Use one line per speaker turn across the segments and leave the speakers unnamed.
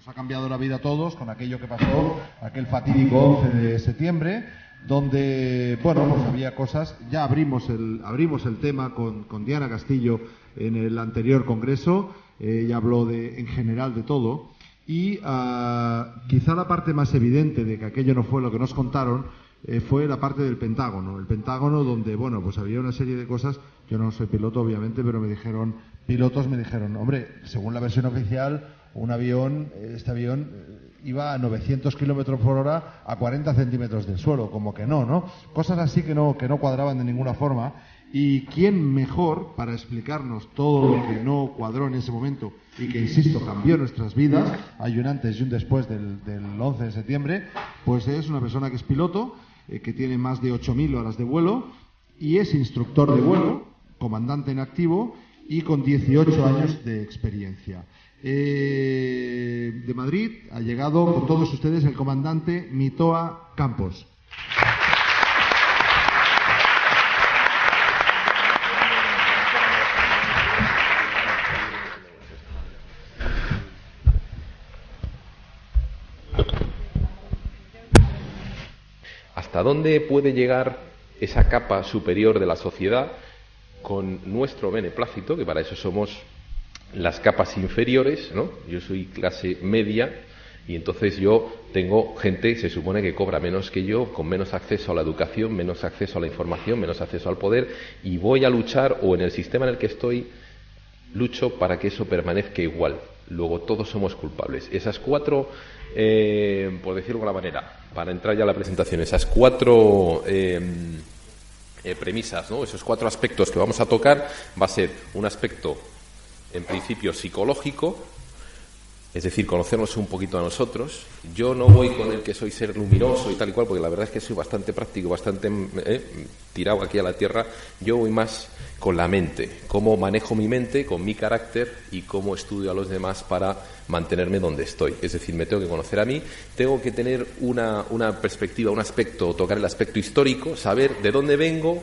Nos ha cambiado la vida a todos con aquello que pasó aquel fatídico 11 de septiembre, donde, bueno, pues había cosas, ya abrimos el, abrimos el tema con, con Diana Castillo en el anterior congreso, eh, ella habló de, en general de todo, y ah, quizá la parte más evidente de que aquello no fue lo que nos contaron eh, fue la parte del Pentágono. El Pentágono donde, bueno, pues había una serie de cosas, yo no soy piloto obviamente, pero me dijeron, pilotos me dijeron, hombre, según la versión oficial, un avión, este avión eh, iba a 900 kilómetros por hora a 40 centímetros del suelo, como que no, ¿no? Cosas así que no, que no cuadraban de ninguna forma. ¿Y quién mejor para explicarnos todo lo que no cuadró en ese momento y que, insisto, cambió nuestras vidas, hay un antes y un después del, del 11 de septiembre? Pues es una persona que es piloto, eh, que tiene más de 8.000 horas de vuelo y es instructor de vuelo, comandante en activo y con 18 años de experiencia. Eh, de Madrid ha llegado con todos ustedes el comandante Mitoa Campos.
¿Hasta dónde puede llegar esa capa superior de la sociedad con nuestro beneplácito, que para eso somos las capas inferiores, ¿no? Yo soy clase media y entonces yo tengo gente, se supone que cobra menos que yo, con menos acceso a la educación, menos acceso a la información, menos acceso al poder y voy a luchar o en el sistema en el que estoy lucho para que eso permanezca igual. Luego todos somos culpables. Esas cuatro, eh, por decirlo de alguna manera, para entrar ya a la presentación, esas cuatro eh, eh, premisas, ¿no? esos cuatro aspectos que vamos a tocar, va a ser un aspecto en principio psicológico, es decir, conocernos un poquito a nosotros. Yo no voy con el que soy ser luminoso y tal y cual, porque la verdad es que soy bastante práctico, bastante eh, tirado aquí a la tierra. Yo voy más con la mente, cómo manejo mi mente, con mi carácter y cómo estudio a los demás para mantenerme donde estoy. Es decir, me tengo que conocer a mí, tengo que tener una, una perspectiva, un aspecto, tocar el aspecto histórico, saber de dónde vengo,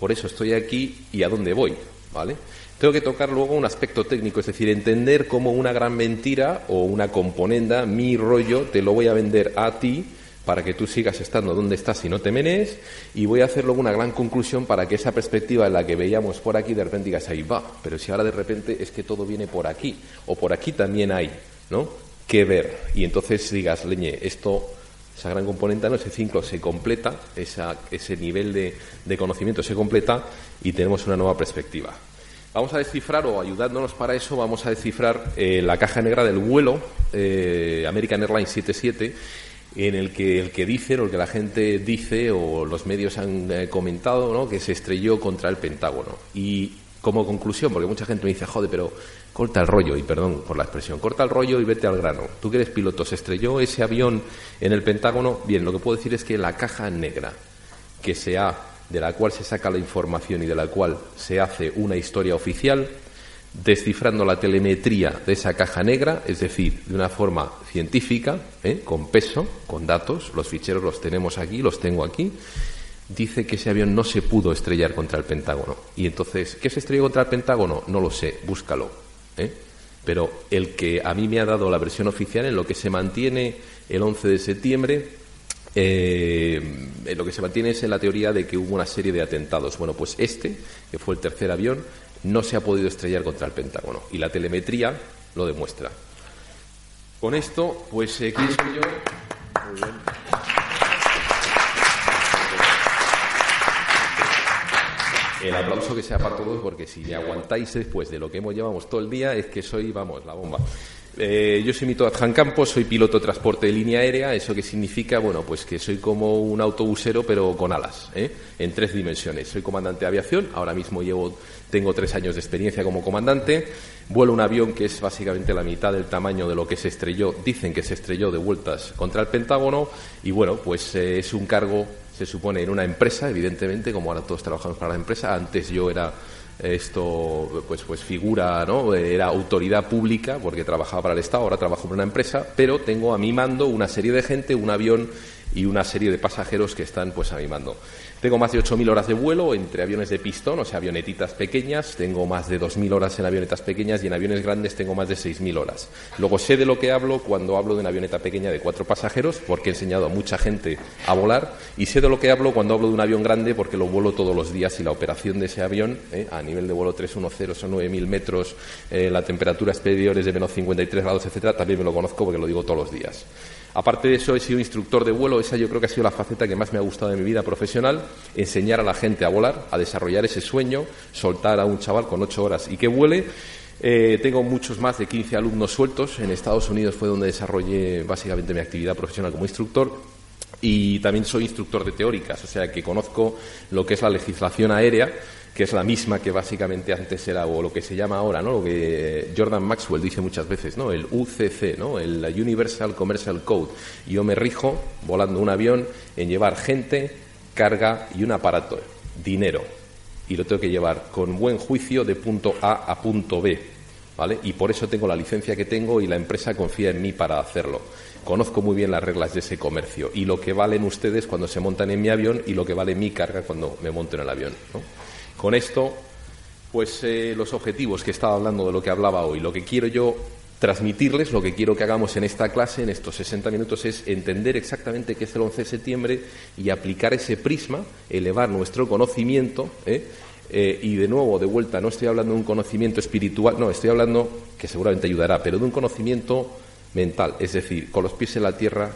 por eso estoy aquí y a dónde voy. ¿Vale? Tengo que tocar luego un aspecto técnico, es decir, entender cómo una gran mentira o una componenda, mi rollo, te lo voy a vender a ti para que tú sigas estando donde estás y no te menes, y voy a hacer luego una gran conclusión para que esa perspectiva en la que veíamos por aquí de repente digas ahí va, pero si ahora de repente es que todo viene por aquí, o por aquí también hay, ¿no? Que ver, y entonces digas, leñe, esto esa gran componente, ese ciclo se completa, ese nivel de, conocimiento se completa y tenemos una nueva perspectiva. Vamos a descifrar, o ayudándonos para eso, vamos a descifrar eh, la caja negra del vuelo eh, American Airlines 77, en el que el que dice, o el que la gente dice, o los medios han eh, comentado, ¿no? que se estrelló contra el Pentágono. Y como conclusión, porque mucha gente me dice, joder, pero corta el rollo, y perdón por la expresión, corta el rollo y vete al grano. Tú que eres piloto, ¿se estrelló ese avión en el Pentágono? Bien, lo que puedo decir es que la caja negra que se ha de la cual se saca la información y de la cual se hace una historia oficial, descifrando la telemetría de esa caja negra, es decir, de una forma científica, ¿eh? con peso, con datos, los ficheros los tenemos aquí, los tengo aquí, dice que ese avión no se pudo estrellar contra el Pentágono. Y entonces, ¿qué se estrelló contra el Pentágono? No lo sé, búscalo. ¿eh? pero el que a mí me ha dado la versión oficial en lo que se mantiene el 11 de septiembre eh, lo que se mantiene es en la teoría de que hubo una serie de atentados. Bueno, pues este, que fue el tercer avión, no se ha podido estrellar contra el Pentágono y la telemetría lo demuestra. Con esto, pues, eh, ¿quién soy yo? El aplauso que sea para todos, porque si me aguantáis después de lo que hemos llevamos todo el día, es que soy, vamos, la bomba. Eh, yo soy Mito Adjan Campos, soy piloto de transporte de línea aérea. ¿Eso qué significa? Bueno, pues que soy como un autobusero, pero con alas, ¿eh? en tres dimensiones. Soy comandante de aviación, ahora mismo llevo, tengo tres años de experiencia como comandante. Vuelo un avión que es básicamente la mitad del tamaño de lo que se estrelló, dicen que se estrelló de vueltas contra el Pentágono. Y bueno, pues eh, es un cargo, se supone, en una empresa, evidentemente, como ahora todos trabajamos para la empresa. Antes yo era esto pues pues figura no era autoridad pública porque trabajaba para el Estado ahora trabajo para una empresa pero tengo a mi mando una serie de gente un avión y una serie de pasajeros que están pues a mi mando tengo más de 8.000 horas de vuelo entre aviones de pistón, o sea, avionetitas pequeñas. Tengo más de 2.000 horas en avionetas pequeñas y en aviones grandes tengo más de 6.000 horas. Luego sé de lo que hablo cuando hablo de una avioneta pequeña de cuatro pasajeros, porque he enseñado a mucha gente a volar. Y sé de lo que hablo cuando hablo de un avión grande, porque lo vuelo todos los días y la operación de ese avión, eh, a nivel de vuelo 310 son 9.000 metros, eh, la temperatura exterior es de menos 53 grados, etcétera, también me lo conozco porque lo digo todos los días. Aparte de eso, he sido instructor de vuelo. Esa yo creo que ha sido la faceta que más me ha gustado de mi vida profesional. Enseñar a la gente a volar, a desarrollar ese sueño, soltar a un chaval con ocho horas y que vuele. Eh, tengo muchos más de 15 alumnos sueltos. En Estados Unidos fue donde desarrollé básicamente mi actividad profesional como instructor. Y también soy instructor de teóricas, o sea que conozco lo que es la legislación aérea que es la misma que básicamente antes era, o lo que se llama ahora, ¿no? Lo que Jordan Maxwell dice muchas veces, ¿no? El UCC, ¿no? El Universal Commercial Code. Yo me rijo, volando un avión, en llevar gente, carga y un aparato, dinero. Y lo tengo que llevar con buen juicio de punto A a punto B, ¿vale? Y por eso tengo la licencia que tengo y la empresa confía en mí para hacerlo. Conozco muy bien las reglas de ese comercio y lo que valen ustedes cuando se montan en mi avión y lo que vale mi carga cuando me monto en el avión, ¿no? Con esto, pues eh, los objetivos que estaba hablando de lo que hablaba hoy, lo que quiero yo transmitirles, lo que quiero que hagamos en esta clase, en estos 60 minutos, es entender exactamente qué es el 11 de septiembre y aplicar ese prisma, elevar nuestro conocimiento. ¿eh? Eh, y de nuevo, de vuelta, no estoy hablando de un conocimiento espiritual, no, estoy hablando, que seguramente ayudará, pero de un conocimiento mental, es decir, con los pies en la tierra,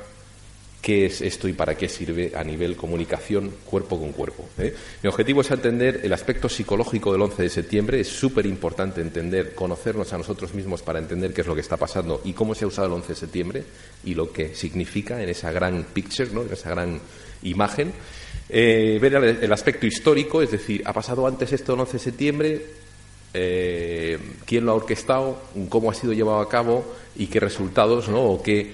qué es esto y para qué sirve a nivel comunicación cuerpo con cuerpo. ¿eh? Mi objetivo es entender el aspecto psicológico del 11 de septiembre. Es súper importante entender, conocernos a nosotros mismos para entender qué es lo que está pasando y cómo se ha usado el 11 de septiembre y lo que significa en esa gran picture, ¿no? en esa gran imagen. Eh, ver el, aspecto histórico, es decir, ¿ha pasado antes esto el 11 de septiembre? Eh, ¿Quién lo ha orquestado? ¿Cómo ha sido llevado a cabo? ¿Y qué resultados ¿no? o qué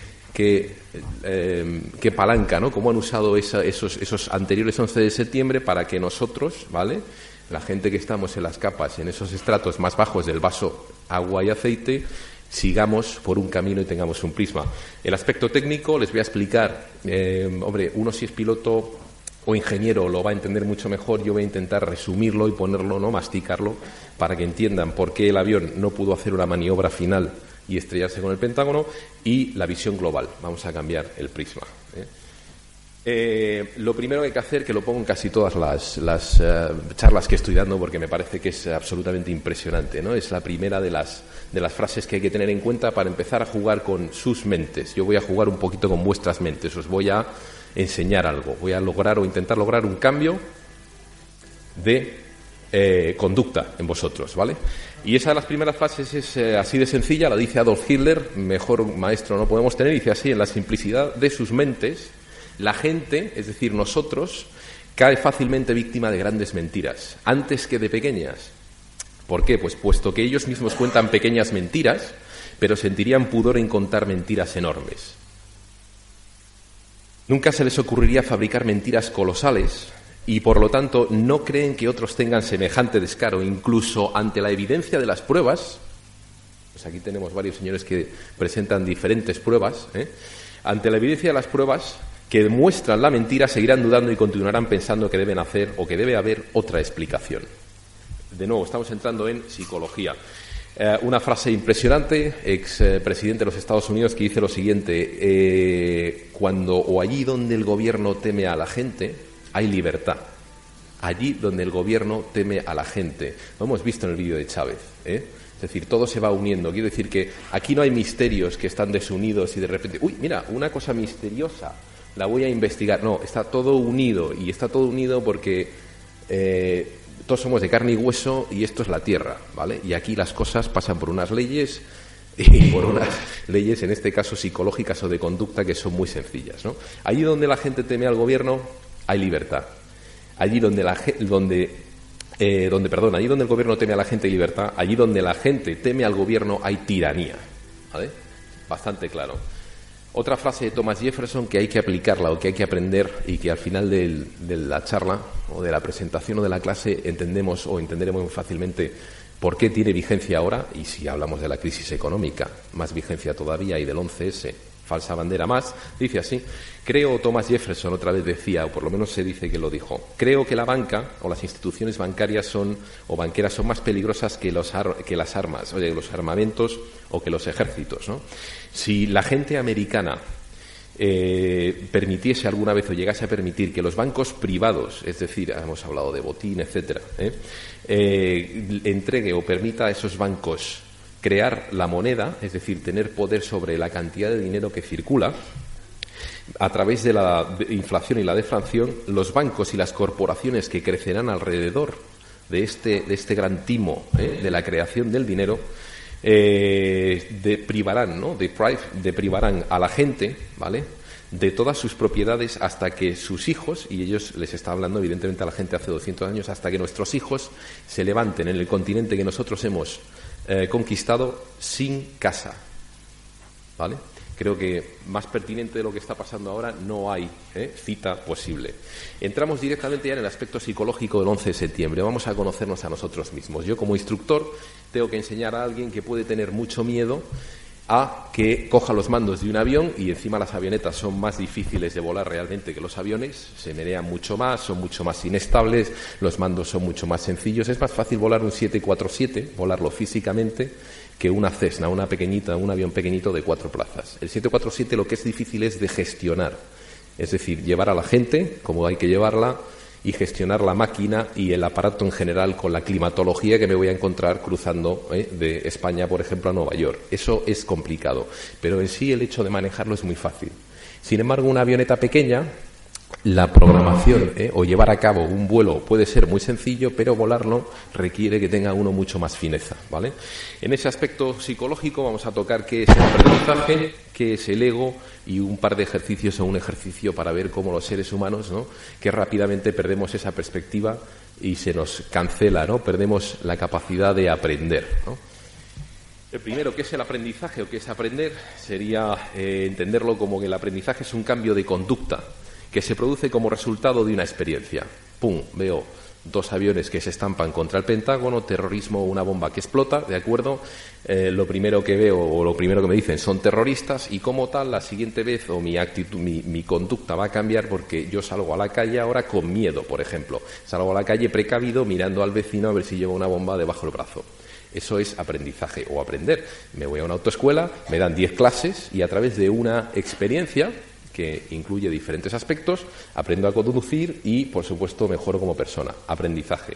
eh, qué, palanca, ¿no? Cómo han usado esos, esos anteriores 11 de septiembre para que nosotros, ¿vale? La gente que estamos en las capas, en esos estratos más bajos del vaso agua y aceite, sigamos por un camino y tengamos un prisma. El aspecto técnico les voy a explicar. Eh, hombre, uno si es piloto o ingeniero lo va a entender mucho mejor. Yo voy a intentar resumirlo y ponerlo, no masticarlo, para que entiendan por qué el avión no pudo hacer una maniobra final y estrellarse con el Pentágono, y la visión global. Vamos a cambiar el prisma. ¿eh? Eh, lo primero que hay que hacer, que lo pongo en casi todas las, eh, charlas que estoy dando, porque me parece que es absolutamente impresionante, ¿no? Es la primera de las, de las frases que hay que tener en cuenta para empezar a jugar con sus mentes. Yo voy a jugar un poquito con vuestras mentes, os voy a enseñar algo, voy a lograr o intentar lograr un cambio de conducta en vosotros, ¿vale? Y esa de las primeras fases es eh, así de sencilla, la dice Adolf Hitler, mejor maestro no podemos tener, dice así, en la simplicidad de sus mentes, la gente, es decir, nosotros, cae fácilmente víctima de grandes mentiras, antes que de pequeñas. ¿Por qué? Pues puesto que ellos mismos cuentan pequeñas mentiras, pero sentirían pudor en contar mentiras enormes. Nunca se les ocurriría fabricar mentiras colosales, y por lo tanto no creen que otros tengan semejante descaro, incluso ante la evidencia de las pruebas, pues aquí tenemos varios señores que presentan diferentes pruebas, ¿eh? ante la evidencia de las pruebas que demuestran la mentira, seguirán dudando y continuarán pensando que deben hacer o que debe haber otra explicación. De nuevo, estamos entrando en psicología. Eh, una frase impresionante, ex eh, presidente de los Estados Unidos, que dice lo siguiente: cuando o allí donde el gobierno teme a la gente, hay libertad. Allí donde el gobierno teme a la gente. Lo hemos visto en el vídeo de Chávez. Es decir, todo se va uniendo. Quiero decir que aquí no hay misterios que están desunidos y de repente, uy, mira, una cosa misteriosa, la voy a investigar. No, está todo unido y está todo unido porque todos somos de carne y hueso y esto es la tierra, ¿vale? Y aquí las cosas pasan por unas leyes y por unas leyes, en este caso psicológicas o de conducta, que son muy sencillas, ¿no? Allí donde la gente teme al gobierno, hay libertad. Allí donde la donde eh, donde, perdón, allí donde el gobierno teme a la gente libertad, allí donde la gente teme al gobierno hay tiranía. ¿Vale? Bastante claro. Otra frase de Thomas Jefferson que hay que aplicarla o que hay que aprender y que al final de la charla o de la presentación o de la clase entendemos o entenderemos fácilmente por qué tiene vigencia ahora y si hablamos de la crisis económica, más vigencia todavía y del 11S falsa bandera más, dice así, creo, Thomas Jefferson otra vez decía, o por lo menos se dice que lo dijo, creo que la banca o las instituciones bancarias son, o banqueras son más peligrosas que, los que las armas, o los armamentos o que los ejércitos. ¿no? Si la gente americana eh, permitiese alguna vez o llegase a permitir que los bancos privados, es decir, hemos hablado de botín, etcétera, ¿eh? Eh, entregue o permita a esos bancos crear la moneda, es decir, tener poder sobre la cantidad de dinero que circula, a través de la inflación y la deflación, los bancos y las corporaciones que crecerán alrededor de este, de este gran timo ¿eh? de la creación del dinero, eh, privarán, ¿no? De, de privarán a la gente, ¿vale? de todas sus propiedades hasta que sus hijos, y ellos les está hablando evidentemente a la gente hace 200 años, hasta que nuestros hijos se levanten en el continente que nosotros hemos eh, conquistado sin casa. ¿Vale? Creo que más pertinente de lo que está pasando ahora no hay ¿eh? cita posible. Entramos directamente ya en el aspecto psicológico del 11 de septiembre. Vamos a conocernos a nosotros mismos. Yo, como instructor, tengo que enseñar a alguien que puede tener mucho miedo a que coja los mandos de un avión y encima las avionetas son más difíciles de volar realmente que los aviones, se menean mucho más, son mucho más inestables, los mandos son mucho más sencillos. Es más fácil volar un 747, volarlo físicamente, que una Cessna, una pequeñita, un avión pequeñito de cuatro plazas. El 747 lo que es difícil es de gestionar, es decir, llevar a la gente como hay que llevarla, y gestionar la máquina y el aparato en general con la climatología que me voy a encontrar cruzando eh, de España, por ejemplo, a Nueva York. Eso es complicado, pero en sí el hecho de manejarlo es muy fácil. Sin embargo, una avioneta pequeña la programación ¿eh? o llevar a cabo un vuelo puede ser muy sencillo, pero volarlo requiere que tenga uno mucho más fineza, ¿vale? En ese aspecto psicológico vamos a tocar qué es el aprendizaje, qué es el ego y un par de ejercicios o un ejercicio para ver cómo los seres humanos, ¿no? Que rápidamente perdemos esa perspectiva y se nos cancela, ¿no? Perdemos la capacidad de aprender, El primero, ¿qué es el aprendizaje o qué es aprender? Sería eh, entenderlo como que el aprendizaje es un cambio de conducta que se produce como resultado de una experiencia. ¡Pum! Veo dos aviones que se estampan contra el Pentágono, terrorismo, una bomba que explota, ¿de acuerdo? Eh, lo primero que veo o lo primero que me dicen son terroristas y como tal la siguiente vez o mi actitud, mi, conducta va a cambiar porque yo salgo a la calle ahora con miedo, por ejemplo. Salgo a la calle precavido mirando al vecino a ver si lleva una bomba debajo del brazo. Eso es aprendizaje o aprender. Me voy a una autoescuela, me dan 10 clases y a través de una experiencia que incluye diferentes aspectos, aprendo a conducir y, por supuesto, mejoro como persona. Aprendizaje.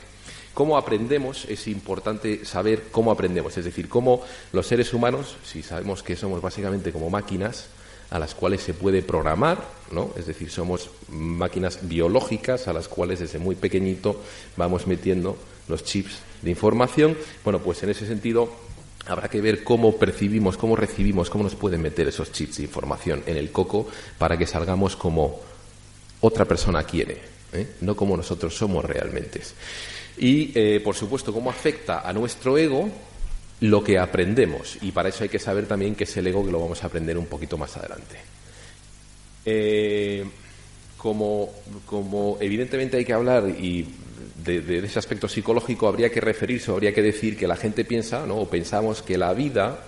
¿Cómo aprendemos? Es importante saber cómo aprendemos, es decir, cómo los seres humanos, si sabemos que somos básicamente como máquinas, a las cuales se puede programar, ¿no? Es decir, somos máquinas biológicas a las cuales desde muy pequeñito vamos metiendo los chips de información. Bueno, pues en ese sentido Habrá que ver cómo percibimos, cómo recibimos, cómo nos pueden meter esos chips de información en el coco para que salgamos como otra persona quiere, ¿eh? no como nosotros somos realmente. Y, eh, por supuesto, cómo afecta a nuestro ego lo que aprendemos. Y para eso hay que saber también qué es el ego, que lo vamos a aprender un poquito más adelante. Eh, como, como evidentemente hay que hablar y de, ese aspecto psicológico habría que referirse habría que decir que la gente piensa, ¿no? o pensamos que la vida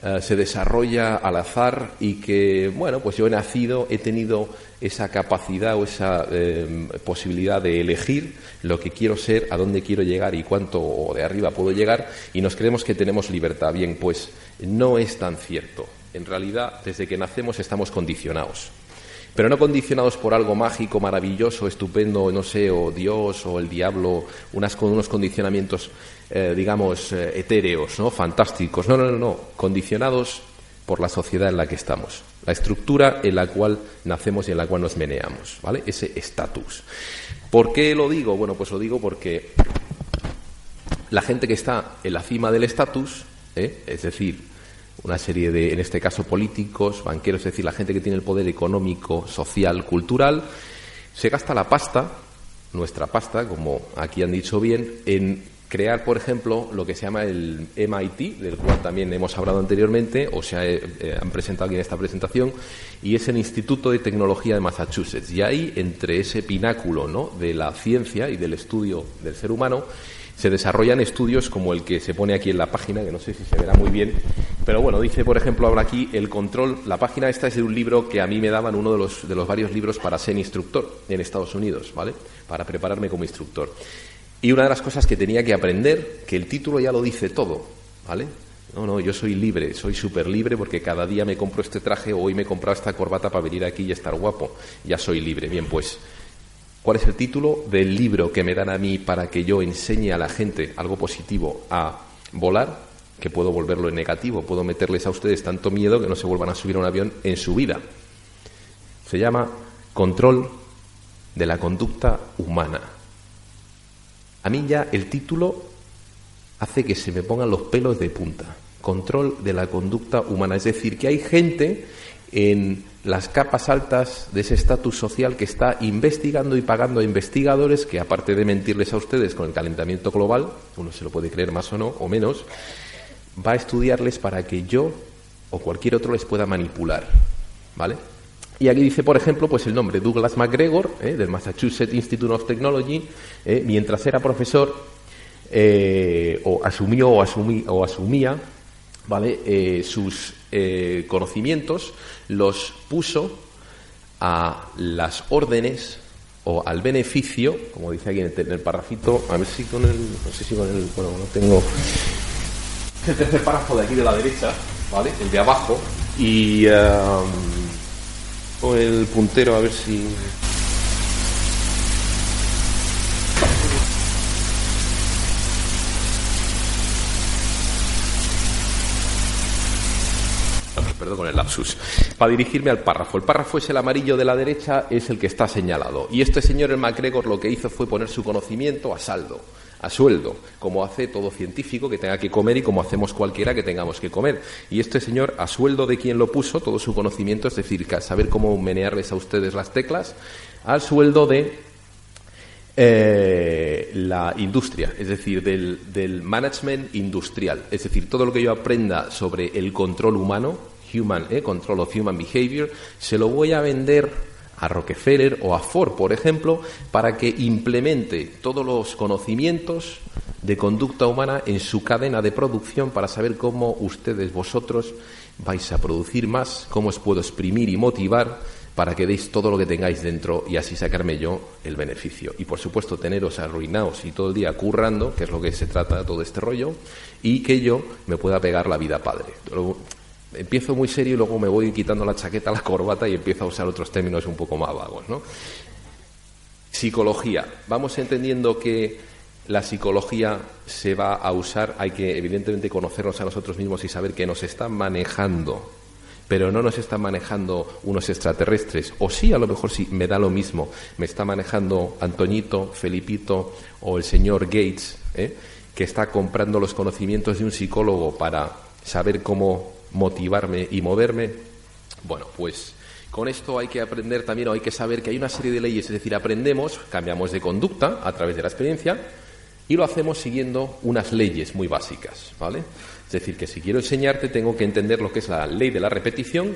eh, se desarrolla al azar y que, bueno, pues yo he nacido, he tenido esa capacidad o esa eh, posibilidad de elegir lo que quiero ser, a dónde quiero llegar y cuánto de arriba puedo llegar y nos creemos que tenemos libertad. Bien, pues no es tan cierto. En realidad, desde que nacemos estamos condicionados pero no condicionados por algo mágico, maravilloso, estupendo, no sé, o Dios o el diablo, unas, unos condicionamientos, eh, digamos, eh, etéreos, ¿no? fantásticos. No, no, no, no, condicionados por la sociedad en la que estamos, la estructura en la cual nacemos y en la cual nos meneamos, ¿vale? Ese estatus. ¿Por qué lo digo? Bueno, pues lo digo porque la gente que está en la cima del estatus, ¿eh? es decir, una serie de, en este caso, políticos, banqueros, es decir, la gente que tiene el poder económico, social, cultural, se gasta la pasta, nuestra pasta, como aquí han dicho bien, en crear, por ejemplo, lo que se llama el MIT, del cual también hemos hablado anteriormente, o eh, eh, han presentado aquí en esta presentación, y es el Instituto de Tecnología de Massachusetts. Y ahí, entre ese pináculo ¿no? de la ciencia y del estudio del ser humano, se desarrollan estudios como el que se pone aquí en la página, que no sé si se verá muy bien, pero bueno, dice, por ejemplo, ahora aquí el control, la página esta es de un libro que a mí me daban uno de los, de los varios libros para ser instructor en Estados Unidos, ¿vale? Para prepararme como instructor. Y una de las cosas que tenía que aprender, que el título ya lo dice todo, ¿vale? No, no, yo soy libre, soy súper libre porque cada día me compro este traje o hoy me he comprado esta corbata para venir aquí y estar guapo. Ya soy libre. Bien, pues ¿Cuál es el título del libro que me dan a mí para que yo enseñe a la gente algo positivo a volar? Que puedo volverlo en negativo, puedo meterles a ustedes tanto miedo que no se vuelvan a subir a un avión en su vida. Se llama Control de la conducta humana. A mí ya el título hace que se me pongan los pelos de punta. Control de la conducta humana. Es decir, que hay gente en las capas altas de ese estatus social que está investigando y pagando a investigadores que, aparte de mentirles a ustedes con el calentamiento global, uno se lo puede creer más o no, o menos, va a estudiarles para que yo o cualquier otro les pueda manipular. ¿Vale? Y aquí dice, por ejemplo, pues el nombre Douglas McGregor, ¿eh? del Massachusetts Institute of Technology, ¿eh? mientras era profesor, eh, o asumió o, o asumía ¿vale? sus conocimientos los puso a las órdenes o al beneficio, como dice aquí en el, parrafito, a ver si con el, no sé si con el, bueno, no tengo el tercer párrafo de aquí de la derecha, ¿vale? El de abajo, y um, con el puntero a ver si con el lapsus, para dirigirme al párrafo. El párrafo es el amarillo de la derecha, es el que está señalado. Y este señor, el MacGregor, lo que hizo fue poner su conocimiento a saldo, a sueldo, como hace todo científico que tenga que comer y como hacemos cualquiera que tengamos que comer. Y este señor, a sueldo de quien lo puso, todo su conocimiento, es decir, saber cómo menearles a ustedes las teclas, al sueldo de eh, la industria, es decir, del, del, management industrial. Es decir, todo lo que yo aprenda sobre el control humano, Human eh, Control of Human Behavior, se lo voy a vender a Rockefeller o a Ford, por ejemplo, para que implemente todos los conocimientos de conducta humana en su cadena de producción para saber cómo ustedes, vosotros, vais a producir más, cómo os puedo exprimir y motivar para que deis todo lo que tengáis dentro y así sacarme yo el beneficio. Y por supuesto teneros arruinados y todo el día currando, que es lo que se trata todo este rollo, y que yo me pueda pegar la vida padre empiezo muy serio y luego me voy quitando la chaqueta, la corbata y empiezo a usar otros términos un poco más vagos, ¿no? Psicología. Vamos entendiendo que la psicología se va a usar, hay que evidentemente conocernos a nosotros mismos y saber que nos están manejando, pero no nos están manejando unos extraterrestres, o sí, a lo mejor sí, me da lo mismo, me está manejando Antoñito, Felipito o el señor Gates, ¿eh? que está comprando los conocimientos de un psicólogo para saber cómo motivarme y moverme. Bueno, pues con esto hay que aprender también, o hay que saber que hay una serie de leyes, es decir, aprendemos, cambiamos de conducta a través de la experiencia y lo hacemos siguiendo unas leyes muy básicas, ¿vale? Es decir, que si quiero enseñarte tengo que entender lo que es la ley de la repetición,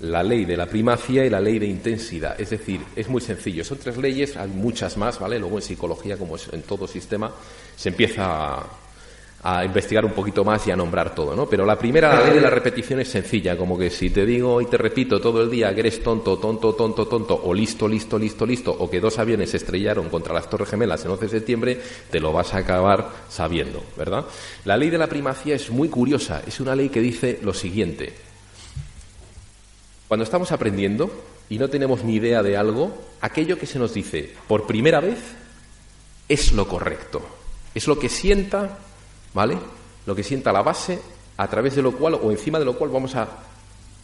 la ley de la primacia y la ley de intensidad. Es decir, es muy sencillo. Son tres leyes, hay muchas más, ¿vale? Luego en psicología, como en todo sistema, se empieza a investigar un poquito más y a nombrar todo, ¿no? Pero la primera, ley de la repetición es sencilla, como que si te digo y te repito todo el día que eres tonto, tonto, tonto, tonto, o listo, listo, listo, listo, o que dos aviones estrellaron contra las Torres Gemelas el 11 de septiembre, te lo vas a acabar sabiendo, ¿verdad? La ley de la primacía es muy curiosa, es una ley que dice lo siguiente. Cuando estamos aprendiendo y no tenemos ni idea de algo, aquello que se nos dice por primera vez es lo correcto, es lo que sienta ¿vale? Lo que sienta la base a través de lo cual o encima de lo cual vamos a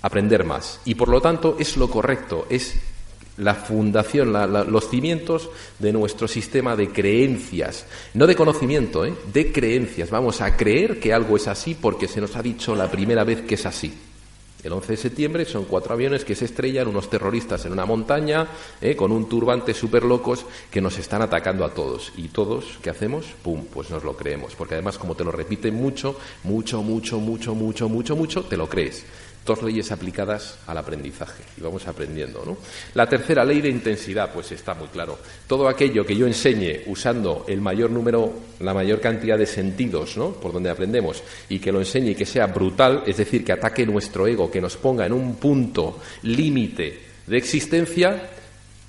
aprender más. Y por lo tanto es lo correcto, es la fundación, los cimientos de nuestro sistema de creencias, no de conocimiento, ¿eh? de creencias. Vamos a creer que algo es así porque se nos ha dicho la primera vez que es así. El 11 de septiembre son cuatro aviones que se estrellan, unos terroristas en una montaña, eh, con un turbante súper locos, que nos están atacando a todos. Y todos, ¿qué hacemos? ¡Pum! Pues nos lo creemos. Porque además, como te lo repiten mucho, mucho, mucho, mucho, mucho, mucho, mucho, te lo crees dos leyes aplicadas al aprendizaje y vamos aprendiendo. ¿no? La tercera ley de intensidad, pues está muy claro. Todo aquello que yo enseñe usando el mayor número, la mayor cantidad de sentidos, ¿no? por donde aprendemos, y que lo enseñe y que sea brutal, es decir, que ataque nuestro ego, que nos ponga en un punto límite de existencia,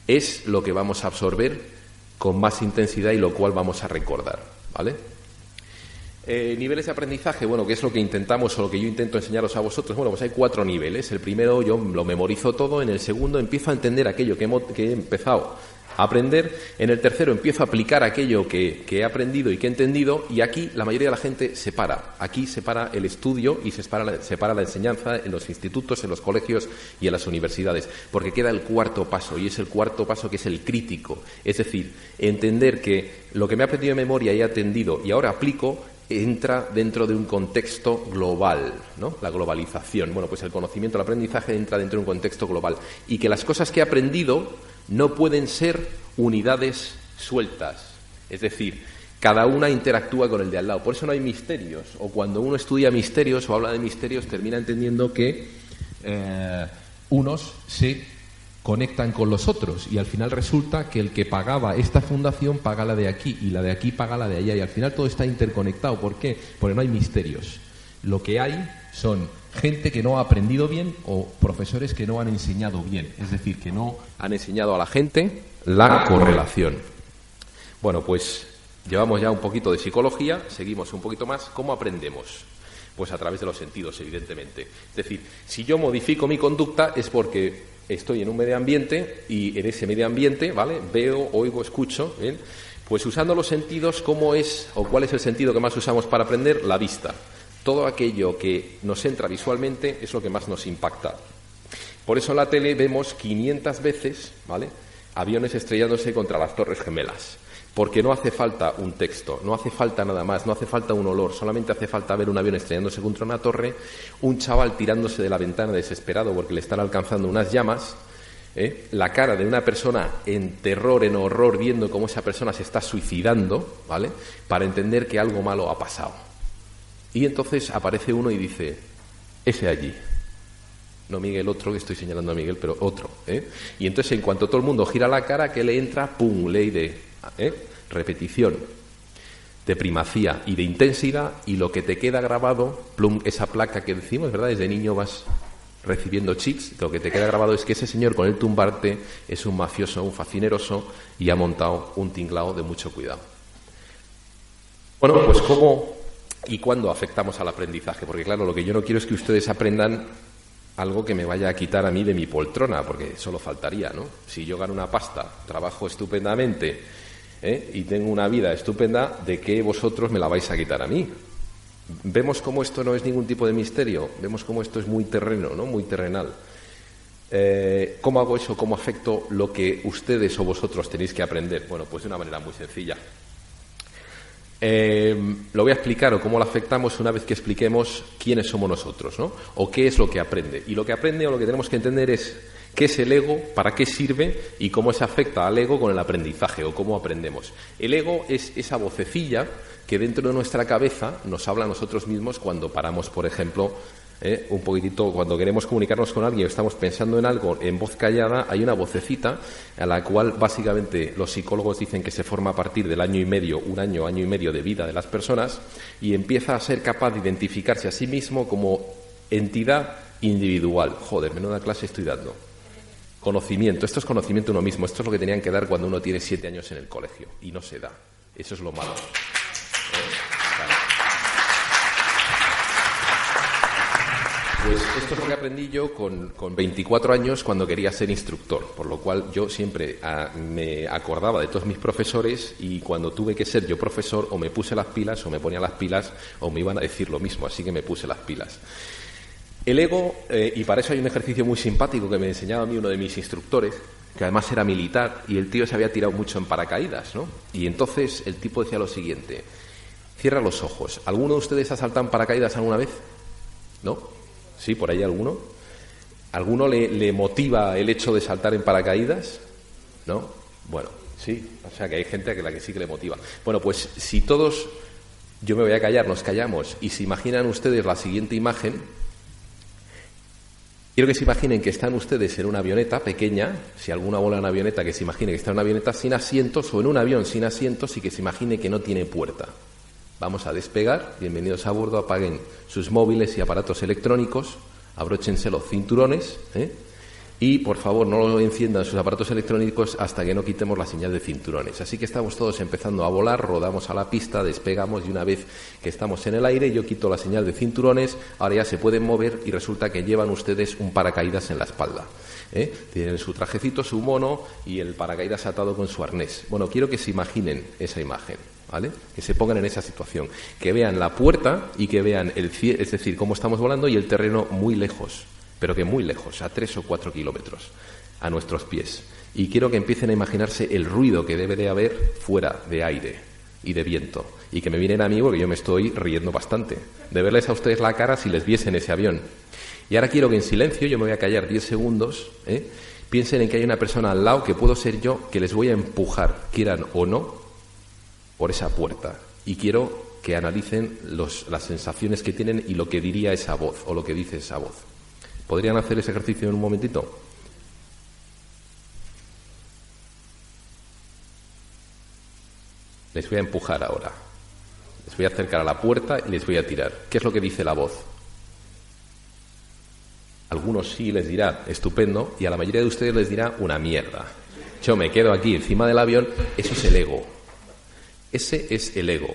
es lo que vamos a absorber con más intensidad y lo cual vamos a recordar. ¿Vale? Eh, niveles de aprendizaje, bueno, ¿qué es lo que intentamos o lo que yo intento enseñaros a vosotros? Bueno, pues hay cuatro niveles. El primero yo lo memorizo todo, en el segundo empiezo a entender aquello que, que he empezado a aprender, en el tercero empiezo a aplicar aquello que, he aprendido y que he entendido, y aquí la mayoría de la gente se para. Aquí se para el estudio y se para, se para la enseñanza en los institutos, en los colegios y en las universidades, porque queda el cuarto paso, y es el cuarto paso que es el crítico. Es decir, entender que lo que me he aprendido de memoria y he atendido y ahora aplico entra dentro de un contexto global, ¿no? La globalización. Bueno, pues el conocimiento, el aprendizaje entra dentro de un contexto global y que las cosas que he aprendido no pueden ser unidades sueltas, es decir, cada una interactúa con el de al lado. Por eso no hay misterios. O cuando uno estudia misterios o habla de misterios, termina entendiendo que eh, unos se conectan con los otros y al final resulta que el que pagaba esta fundación paga la de aquí y la de aquí paga la de allá y al final todo está interconectado. ¿Por qué? Porque no hay misterios. Lo que hay son gente que no ha aprendido bien o profesores que no han enseñado bien, es decir, que no han enseñado a la gente la correlación. Bueno, pues llevamos ya un poquito de psicología, seguimos un poquito más. ¿Cómo aprendemos? Pues a través de los sentidos, evidentemente. Es decir, si yo modifico mi conducta es porque estoy en un medio ambiente y en ese medio ambiente, ¿vale? Veo, oigo, escucho, Pues usando los sentidos, ¿cómo es o cuál es el sentido que más usamos para aprender? La vista. Todo aquello que nos entra visualmente es lo que más nos impacta. Por eso en la tele vemos 500 veces, ¿vale? Aviones estrellándose contra las Torres Gemelas porque no hace falta un texto, no hace falta nada más, no hace falta un olor, solamente hace falta ver un avión estrellándose contra una torre, un chaval tirándose de la ventana desesperado porque le están alcanzando unas llamas, ¿eh? la cara de una persona en terror, en horror, viendo cómo esa persona se está suicidando, ¿vale? Para entender que algo malo ha pasado. Y entonces aparece uno y dice, ese allí. No Miguel otro, que estoy señalando a Miguel, pero otro. ¿eh? Y entonces en cuanto todo el mundo gira la cara, que le entra, ¡pum!, ley de ¿eh? repetición, de primacía y de intensidad, y lo que te queda grabado, plum, esa placa que decimos, ¿verdad? Desde niño vas recibiendo chips, lo que te queda grabado es que ese señor con el tumbarte es un mafioso, un fascineroso y ha montado un tinglao de mucho cuidado. Bueno, pues cómo y cuándo afectamos al aprendizaje, porque claro, lo que yo no quiero es que ustedes aprendan algo que me vaya a quitar a mí de mi poltrona, porque solo faltaría, ¿no? Si yo gano una pasta, trabajo estupendamente, ¿eh? y tengo una vida estupenda, ¿de qué vosotros me la vais a quitar a mí? Vemos cómo esto no es ningún tipo de misterio, vemos cómo esto es muy terreno, ¿no? muy terrenal. Eh, ¿Cómo hago eso? ¿Cómo afecto lo que ustedes o vosotros tenéis que aprender? Bueno, pues de una manera muy sencilla. Eh, lo voy a explicar o cómo lo afectamos una vez que expliquemos quiénes somos nosotros, ¿no? O qué es lo que aprende. Y lo que aprende o lo que tenemos que entender es ¿Qué es el ego? ¿Para qué sirve? ¿Y cómo se afecta al ego con el aprendizaje o cómo aprendemos? El ego es esa vocecilla que dentro de nuestra cabeza nos habla a nosotros mismos cuando paramos, por ejemplo, ¿eh? un poquitito, cuando queremos comunicarnos con alguien, estamos pensando en algo en voz callada, hay una vocecita a la cual básicamente los psicólogos dicen que se forma a partir del año y medio, un año, año y medio de vida de las personas y empieza a ser capaz de identificarse a sí mismo como entidad individual. Joder, menuda clase estoy dando. Conocimiento, esto es conocimiento uno mismo, esto es lo que tenían que dar cuando uno tiene siete años en el colegio y no se da. Eso es lo malo. Pues esto es lo que aprendí yo con, con, 24 años cuando quería ser instructor, por lo cual yo siempre ah, me acordaba de todos mis profesores y cuando tuve que ser yo profesor o me puse las pilas o me ponía las pilas o me iban a decir lo mismo, así que me puse las pilas. El ego, eh, y para eso hay un ejercicio muy simpático que me enseñaba a mí uno de mis instructores, que además era militar y el tío se había tirado mucho en paracaídas, ¿no? Y entonces el tipo decía lo siguiente, cierra los ojos, ¿alguno de ustedes ha saltado en paracaídas alguna vez? ¿No? ¿Sí? ¿Por ahí alguno? ¿Alguno le, motiva el hecho de saltar en paracaídas? ¿No? Bueno, sí. O sea que hay gente a la que sí que le motiva. Bueno, pues si todos, yo me voy a callar, nos callamos, y se imaginan ustedes la siguiente imagen, Quiero que se imaginen que están ustedes en una avioneta pequeña, si alguna bola en una avioneta, que se imagine que está en una avioneta sin asientos o en un avión sin asientos y que se imagine que no tiene puerta. Vamos a despegar, bienvenidos a bordo, apaguen sus móviles y aparatos electrónicos, abróchense los cinturones ¿eh? Y por favor no enciendan sus aparatos electrónicos hasta que no quitemos la señal de cinturones. Así que estamos todos empezando a volar, rodamos a la pista, despegamos y una vez que estamos en el aire yo quito la señal de cinturones, ahora ya se pueden mover y resulta que llevan ustedes un paracaídas en la espalda. ¿eh? Tienen su trajecito, su mono y el paracaídas atado con su arnés. Bueno, quiero que se imaginen esa imagen. Que se pongan en esa situación, que vean la puerta y que vean el es decir, cómo estamos volando y el terreno muy lejos, pero que muy lejos, a tres o cuatro kilómetros, a nuestros pies. Y quiero que empiecen a imaginarse el ruido que debe de haber fuera de aire y de viento. Y que me vienen a mí porque yo me estoy riendo bastante. De verles a ustedes la cara si les viesen ese avión. Y ahora quiero que en silencio, yo me voy a callar diez segundos, ¿eh? piensen en que hay una persona al lado que puedo ser yo, que les voy a empujar, quieran o no, por esa puerta y quiero que analicen las sensaciones que tienen y lo que diría esa voz o lo que dice esa voz. ¿Podrían hacer ese ejercicio en un momentito? Les voy a empujar ahora. Les voy a acercar a la puerta y les voy a tirar. ¿Qué es lo que dice la voz? algunos sí les dirá estupendo y a la mayoría de ustedes les dirá una mierda. Yo me quedo aquí encima del avión, eso es el ego. Ese es el ego.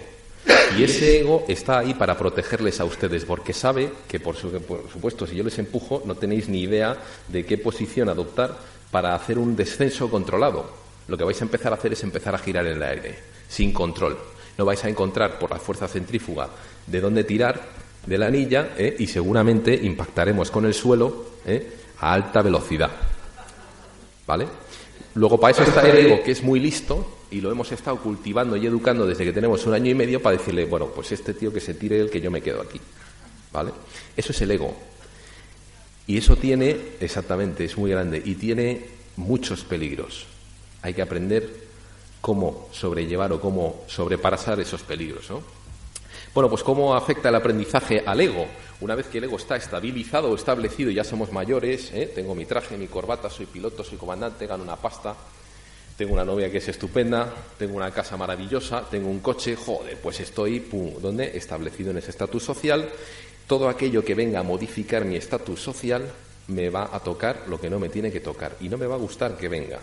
Y ese ego está ahí para protegerles a ustedes, porque sabe que, por, supuesto, si yo les empujo, no tenéis ni idea de qué posición adoptar para hacer un descenso controlado. Lo que vais a empezar a hacer es empezar a girar en el aire, sin control. No vais a encontrar por la fuerza centrífuga de dónde tirar de la anilla ¿eh? y seguramente impactaremos con el suelo ¿eh? a alta velocidad. ¿Vale? Luego, para eso está el ego, que es muy listo, y lo hemos estado cultivando y educando desde que tenemos un año y medio para decirle, bueno, pues este tío que se tire el que yo me quedo aquí. ¿Vale? Eso es el ego. Y eso tiene, exactamente, es muy grande y tiene muchos peligros. Hay que aprender cómo sobrellevar o cómo sobrepasar esos peligros, ¿no? Bueno, pues cómo afecta el aprendizaje al ego. Una vez que el ego está estabilizado o establecido, ya somos mayores, ¿eh? tengo mi traje, mi corbata, soy piloto, soy comandante, gano una pasta, tengo una novia que es estupenda, tengo una casa maravillosa, tengo un coche, joder, pues estoy, pum, ¿dónde? Establecido en ese estatus social. Todo aquello que venga a modificar mi estatus social me va a tocar lo que no me tiene que tocar y no me va a gustar que venga.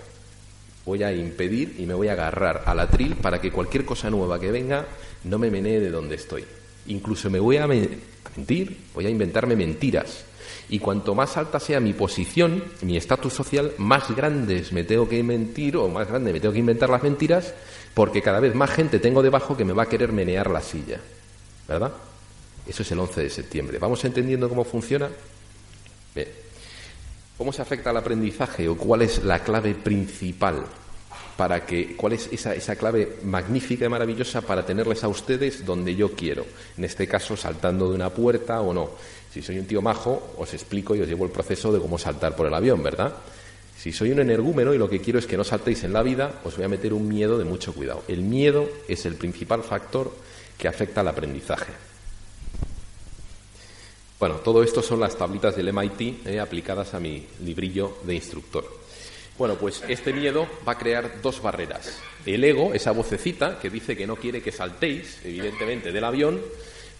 Voy a impedir y me voy a agarrar al atril para que cualquier cosa nueva que venga no me menee de donde estoy. Incluso me voy a mentir, voy a inventarme mentiras y cuanto más alta sea mi posición, mi estatus social, más grandes me tengo que mentir o más grande me tengo que inventar las mentiras, porque cada vez más gente tengo debajo que me va a querer menear la silla. ¿Verdad? Eso es el 11 de septiembre. ¿Vamos entendiendo cómo funciona? Bien. ¿Cómo se afecta al aprendizaje o cuál es la clave principal para que, cuál es esa, esa clave magnífica y maravillosa para tenerles a ustedes donde yo quiero? En este caso, saltando de una puerta o no. Si soy un tío majo, os explico y os llevo el proceso de cómo saltar por el avión, ¿verdad? Si soy un energúmeno y lo que quiero es que no saltéis en la vida, os voy a meter un miedo de mucho cuidado. El miedo es el principal factor que afecta al aprendizaje. Bueno, todo esto son las tablitas del MIT eh, aplicadas a mi librillo de instructor. Bueno, pues este miedo va a crear dos barreras. El ego, esa vocecita que dice que no quiere que saltéis, evidentemente, del avión,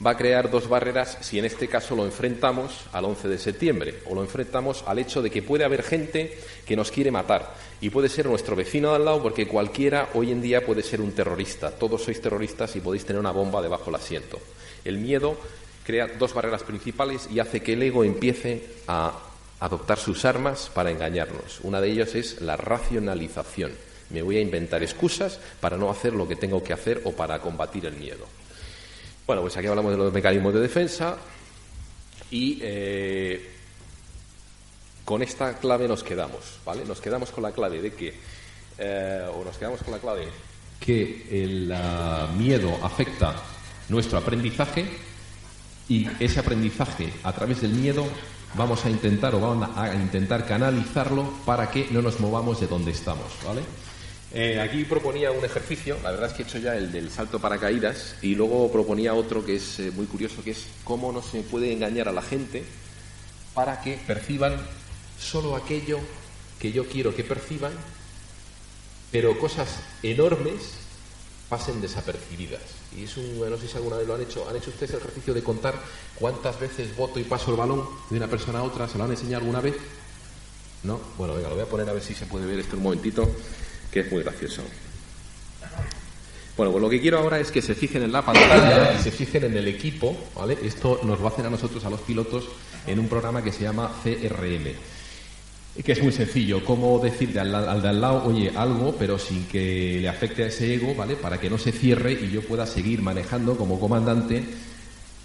va a crear dos barreras si en este caso lo enfrentamos al 11 de septiembre o lo enfrentamos al hecho de que puede haber gente que nos quiere matar y puede ser nuestro vecino de al lado porque cualquiera hoy en día puede ser un terrorista. Todos sois terroristas y podéis tener una bomba debajo del asiento. El miedo crea dos barreras principales y hace que el ego empiece a adoptar sus armas para engañarnos. Una de ellas es la racionalización. Me voy a inventar excusas para no hacer lo que tengo que hacer o para combatir el miedo. Bueno, pues aquí hablamos de los mecanismos de defensa y eh, con esta clave nos quedamos, ¿vale? Nos quedamos con la clave de que, eh, o nos quedamos con la clave que el miedo afecta nuestro aprendizaje y ese aprendizaje a través del miedo vamos a intentar o vamos a intentar canalizarlo para que no nos movamos de donde estamos, ¿vale? Eh, aquí proponía un ejercicio, la verdad es que he hecho ya el del salto paracaídas y luego proponía otro que es eh, muy curioso, que es cómo no se puede engañar a la gente para que perciban solo aquello que yo quiero que perciban, pero cosas enormes pasen desapercibidas. Y es un, no sé si alguna vez lo han hecho, ¿han hecho ustedes el ejercicio de contar cuántas veces voto y paso el balón de una persona a otra? ¿Se lo han enseñado alguna vez? ¿No? Bueno, venga, lo voy a poner a ver si se puede ver esto un momentito que es muy gracioso. Bueno, pues lo que quiero ahora es que se fijen en la pantalla y se fijen en el equipo, ¿vale? Esto nos lo hacen a nosotros, a los pilotos, en un programa que se llama CRM, que es muy sencillo, cómo decirle al, al de al lado, oye, algo, pero sin que le afecte a ese ego, ¿vale? Para que no se cierre y yo pueda seguir manejando como comandante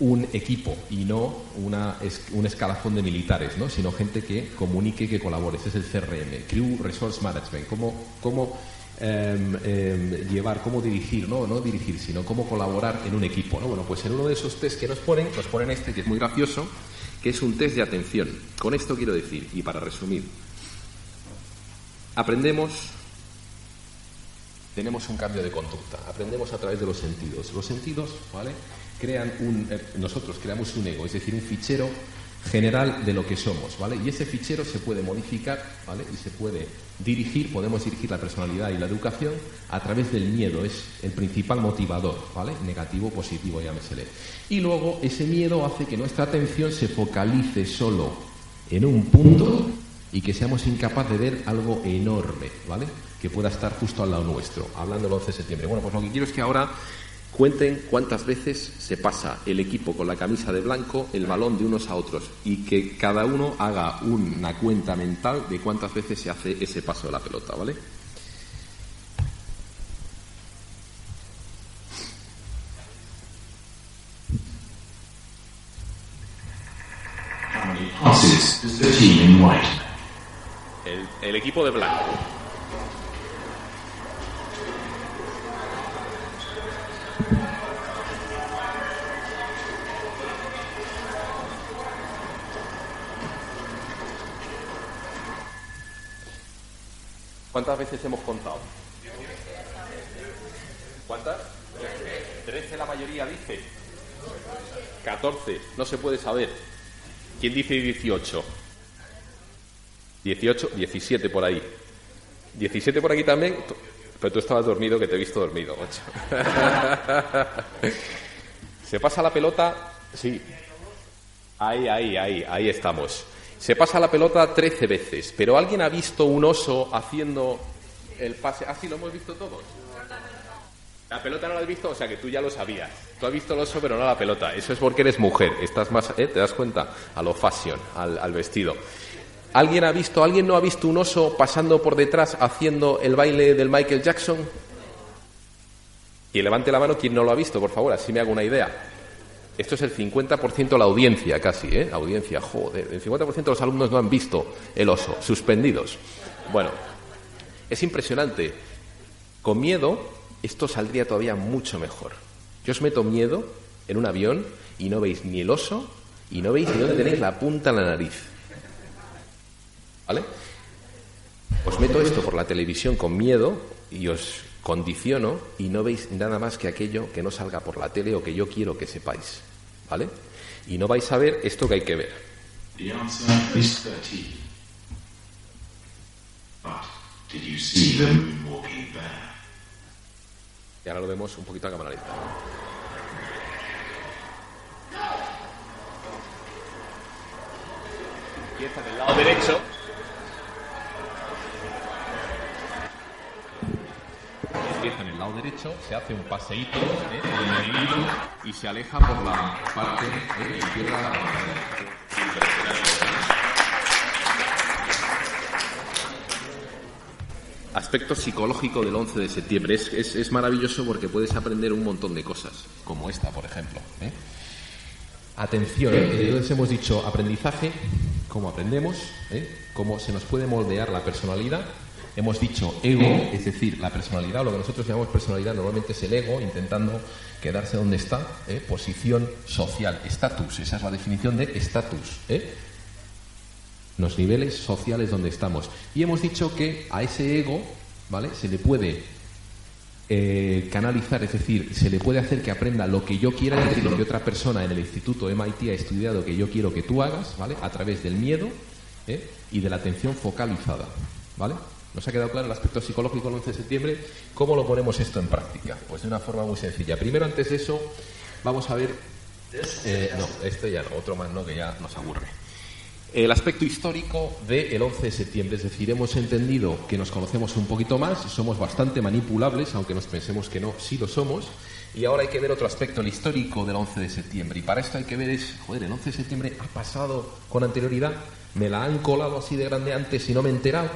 un equipo y no una, un escalafón de militares, ¿no? sino gente que comunique, que colabore. Ese es el CRM, Crew Resource Management. Cómo, cómo em, em, llevar, cómo dirigir, ¿no? no dirigir, sino cómo colaborar en un equipo. ¿no? Bueno, pues en uno de esos test que nos ponen, nos ponen este que es muy gracioso, que es un test de atención. Con esto quiero decir, y para resumir, aprendemos tenemos un cambio de conducta. Aprendemos a través de los sentidos. Los sentidos, ¿vale? Crean un, eh, nosotros creamos un ego, es decir, un fichero general de lo que somos, ¿vale? Y ese fichero se puede modificar, ¿vale? Y se puede dirigir, podemos dirigir la personalidad y la educación a través del miedo, es el principal motivador, ¿vale? Negativo, positivo, llámesele. Y luego ese miedo hace que nuestra atención se focalice solo en un punto y que seamos incapaces de ver algo enorme, ¿vale? Que pueda estar justo al lado nuestro, hablando del 11 de septiembre. Bueno, pues lo que quiero es que ahora Cuenten cuántas veces se pasa el equipo con la camisa de blanco el balón de unos a otros y que cada uno haga una cuenta mental de cuántas veces se hace ese paso de la pelota, ¿vale? El, el equipo de blanco. ¿Cuántas veces hemos contado? ¿Cuántas? Trece la mayoría dice. Catorce, no se puede saber. ¿Quién dice dieciocho? Dieciocho, diecisiete por ahí. Diecisiete por aquí también. Pero tú estabas dormido, que te he visto dormido, ocho. ¿Se pasa la pelota? Sí. Ahí, ahí, ahí, ahí estamos. Se pasa la pelota 13 veces, pero ¿alguien ha visto un oso haciendo el pase? ¿Ah, sí, lo hemos visto todos? La pelota no la has visto, o sea que tú ya lo sabías. Tú has visto el oso, pero no la pelota. Eso es porque eres mujer. Estás más, ¿eh? ¿Te das cuenta? A lo fashion, al, al vestido. ¿Alguien ha visto, alguien no ha visto un oso pasando por detrás haciendo el baile del Michael Jackson? Y levante la mano quien no lo ha visto, por favor, así me hago una idea. Esto es el 50% de la audiencia casi, ¿eh? Audiencia, joder. El 50% de los alumnos no han visto el oso, suspendidos. Bueno, es impresionante. Con miedo, esto saldría todavía mucho mejor. Yo os meto miedo en un avión y no veis ni el oso y no veis ni dónde tenéis la punta en la nariz. ¿Vale? Os meto esto por la televisión con miedo y os condiciono y no veis nada más que aquello que no salga por la tele o que yo quiero que sepáis. ¿Vale? Y no vais a ver esto que hay que ver.
The answer is 13. But did you see the bear?
Y ahora lo vemos un poquito a cámara lenta. Empieza del lado derecho. Lado derecho, se hace un paseíto ¿eh? y se aleja por la parte ¿eh? izquierda. Aspecto psicológico del 11 de septiembre. Es, maravilloso porque puedes aprender un montón de cosas, como esta, por ejemplo. ¿eh? Atención, ¿eh? entonces hemos dicho aprendizaje, cómo aprendemos, ¿eh? cómo se nos puede moldear la personalidad. Hemos dicho ego, es decir, la personalidad, lo que nosotros llamamos personalidad normalmente es el ego, intentando quedarse donde está, ¿eh? posición social, estatus, esa es la definición de estatus. ¿eh? los niveles sociales donde estamos. Y hemos dicho que a ese ego, ¿vale? Se le puede eh, canalizar, es decir, se le puede hacer que aprenda lo que yo quiera, es decir, lo que otra persona en el instituto MIT ha estudiado que yo quiero que tú hagas, ¿vale? A través del miedo y de la atención focalizada, ¿vale? ¿Nos ha quedado claro el aspecto psicológico del 11 de septiembre? ¿Cómo lo ponemos esto en práctica? Pues de una forma muy sencilla. Primero, antes de eso, vamos a ver... eh, no, este ya no, otro más no, que ya nos aburre. El aspecto histórico del 11 de septiembre, es decir, hemos entendido que nos conocemos un poquito más, somos bastante manipulables, aunque nos pensemos que no, sí lo somos, y ahora hay que ver otro aspecto, el histórico del 11 de septiembre. Y para esto hay que ver es, joder, el 11 de septiembre ha pasado con anterioridad, me la han colado así de grande antes y no me he enterado,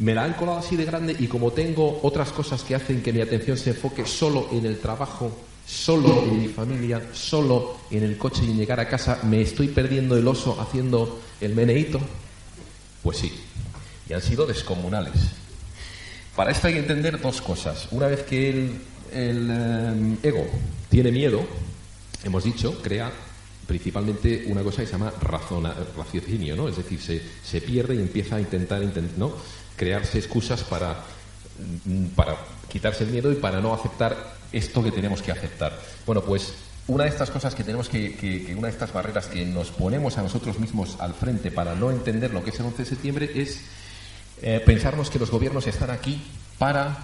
me la han colado así de grande y como tengo otras cosas que hacen que mi atención se enfoque solo en el trabajo, solo en mi familia, solo en el coche y en llegar a casa, me estoy perdiendo el oso haciendo el meneíto. Pues sí, y han sido descomunales. Para esto hay que entender dos cosas. Una vez que el, el, eh, ego tiene miedo, hemos dicho, crea principalmente una cosa que se llama razona, raciocinio, ¿no? Es decir, se, pierde y empieza a intentar, intent- ¿no? Crearse excusas para, para quitarse el miedo y para no aceptar esto que tenemos que aceptar. Bueno, pues una de estas cosas que tenemos que, que- que una de estas barreras que nos ponemos a nosotros mismos al frente para no entender lo que es el 11 de septiembre es eh, pensarnos que los gobiernos están aquí para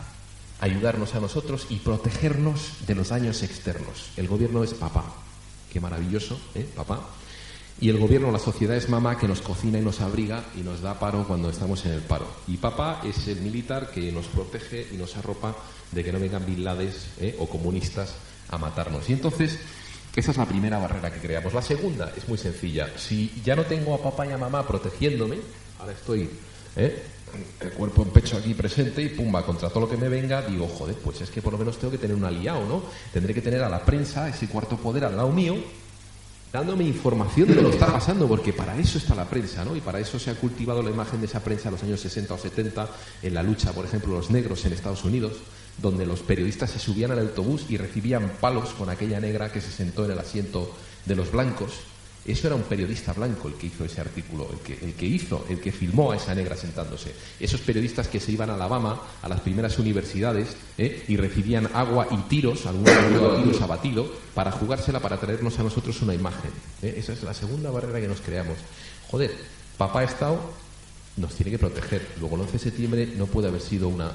ayudarnos a nosotros y protegernos de los daños externos. El gobierno es papá. Qué maravilloso, ¿eh? Papá. Y el gobierno, la sociedad es mamá que nos cocina y nos abriga y nos da paro cuando estamos en el paro. Y papá es el militar que nos protege y nos arropa de que no vengan Bin Ladens, ¿eh? o comunistas a matarnos. Y entonces, esa es la primera barrera que creamos. La segunda es muy sencilla. Si ya no tengo a papá y a mamá protegiéndome, ahora estoy ¿eh? el cuerpo en pecho aquí presente y pumba, contra todo lo que me venga, digo, joder, pues es que por lo menos tengo que tener un aliado, ¿no? Tendré que tener a la prensa, ese cuarto poder al lado mío, dándome información de lo que está pasando, porque para eso está la prensa, ¿no? Y para eso se ha cultivado la imagen de esa prensa en los años 60 o 70, en la lucha, por ejemplo, los negros en Estados Unidos, donde los periodistas se subían al autobús y recibían palos con aquella negra que se sentó en el asiento de los blancos. Eso era un periodista blanco el que hizo ese artículo, el que, hizo, el que filmó a esa negra sentándose. Esos periodistas que se iban a Alabama, a las primeras universidades, ¿eh? y recibían agua y tiros, algunos tiros abatido, para jugársela, para traernos a nosotros una imagen. ¿eh? Esa es la segunda barrera que nos creamos. Joder, papá Estado nos tiene que proteger. Luego el 11 de septiembre no puede haber sido una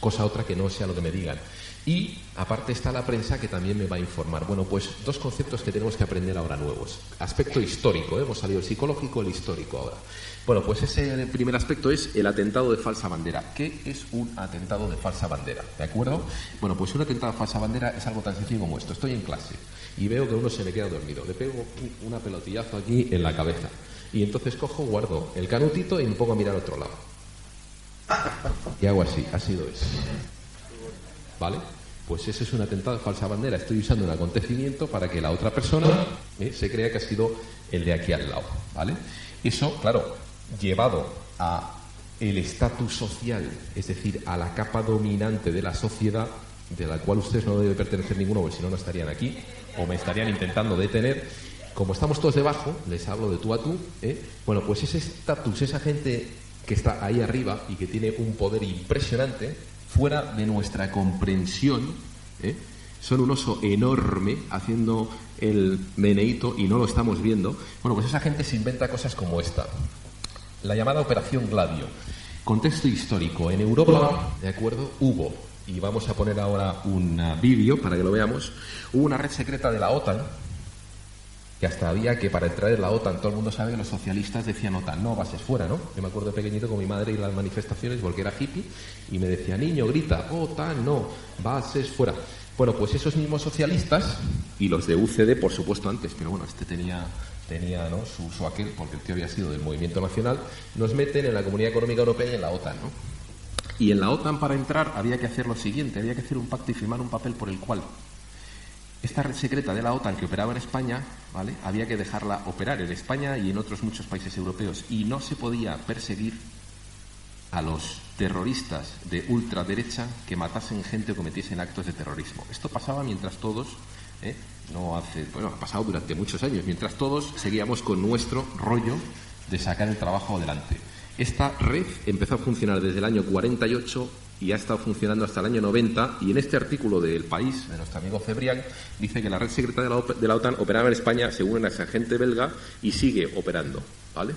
cosa otra que no sea lo que me digan. Y aparte está la prensa que también me va a informar. Bueno, pues dos conceptos que tenemos que aprender ahora nuevos. Aspecto histórico, ¿eh? hemos salido el psicológico, el histórico ahora. Bueno, pues ese primer aspecto es el atentado de falsa bandera. ¿Qué es un atentado de falsa bandera? ¿De acuerdo? Bueno, pues un atentado de falsa bandera es algo tan sencillo como esto. Estoy en clase y veo que uno se me queda dormido. Le pego una pelotillazo aquí en la cabeza. Y entonces cojo, guardo el canutito y me pongo a mirar a otro lado. Y hago así, ha sido eso. ¿Vale? Pues ese es un atentado de falsa bandera. Estoy usando un acontecimiento para que la otra persona ¿eh? se crea que ha sido el de aquí al lado. ¿Vale? Eso, claro, llevado a el estatus social, es decir, a la capa dominante de la sociedad, de la cual ustedes no deben pertenecer ninguno, porque si no, no estarían aquí, o me estarían intentando detener. Como estamos todos debajo, les hablo de tú a tú, ¿eh? bueno, pues ese estatus, esa gente que está ahí arriba y que tiene un poder impresionante, fuera de nuestra comprensión, ¿eh? son un oso enorme haciendo el meneíto y no lo estamos viendo. Bueno, pues esa gente se inventa cosas como esta. La llamada Operación Gladio. Contexto histórico. En Europa, ¿de acuerdo? Hubo, y vamos a poner ahora un ah, vídeo para que lo veamos, hubo una red secreta de la OTAN que hasta había que para entrar en la OTAN, todo el mundo sabe que los socialistas decían OTAN, no, bases fuera, ¿no? Yo me acuerdo pequeñito con mi madre y las manifestaciones porque era hippie y me decía, niño, grita, OTAN, no, bases fuera. Bueno, pues esos mismos socialistas y los de UCD, por supuesto, antes, pero bueno, este tenía tenía ¿no? su, su aquel, porque el tío había sido del movimiento nacional, nos meten en la Comunidad Económica Europea y en la OTAN, ¿no? Y en la OTAN para entrar había que hacer lo siguiente, había que hacer un pacto y firmar un papel por el cual esta red secreta de la OTAN que operaba en España, ¿vale? Había que dejarla operar en España y en otros muchos países europeos y no se podía perseguir a los terroristas de ultraderecha que matasen gente o cometiesen actos de terrorismo. Esto pasaba mientras todos, ¿eh? no hace, bueno, ha pasado durante muchos años, mientras todos seguíamos con nuestro rollo de sacar el trabajo adelante. Esta red empezó a funcionar desde el año 48 y ha estado funcionando hasta el año 90 y en este artículo del País, de nuestro amigo Cebrián, dice que la red secreta de la, OTAN operaba en España según un agente belga y sigue operando, ¿vale?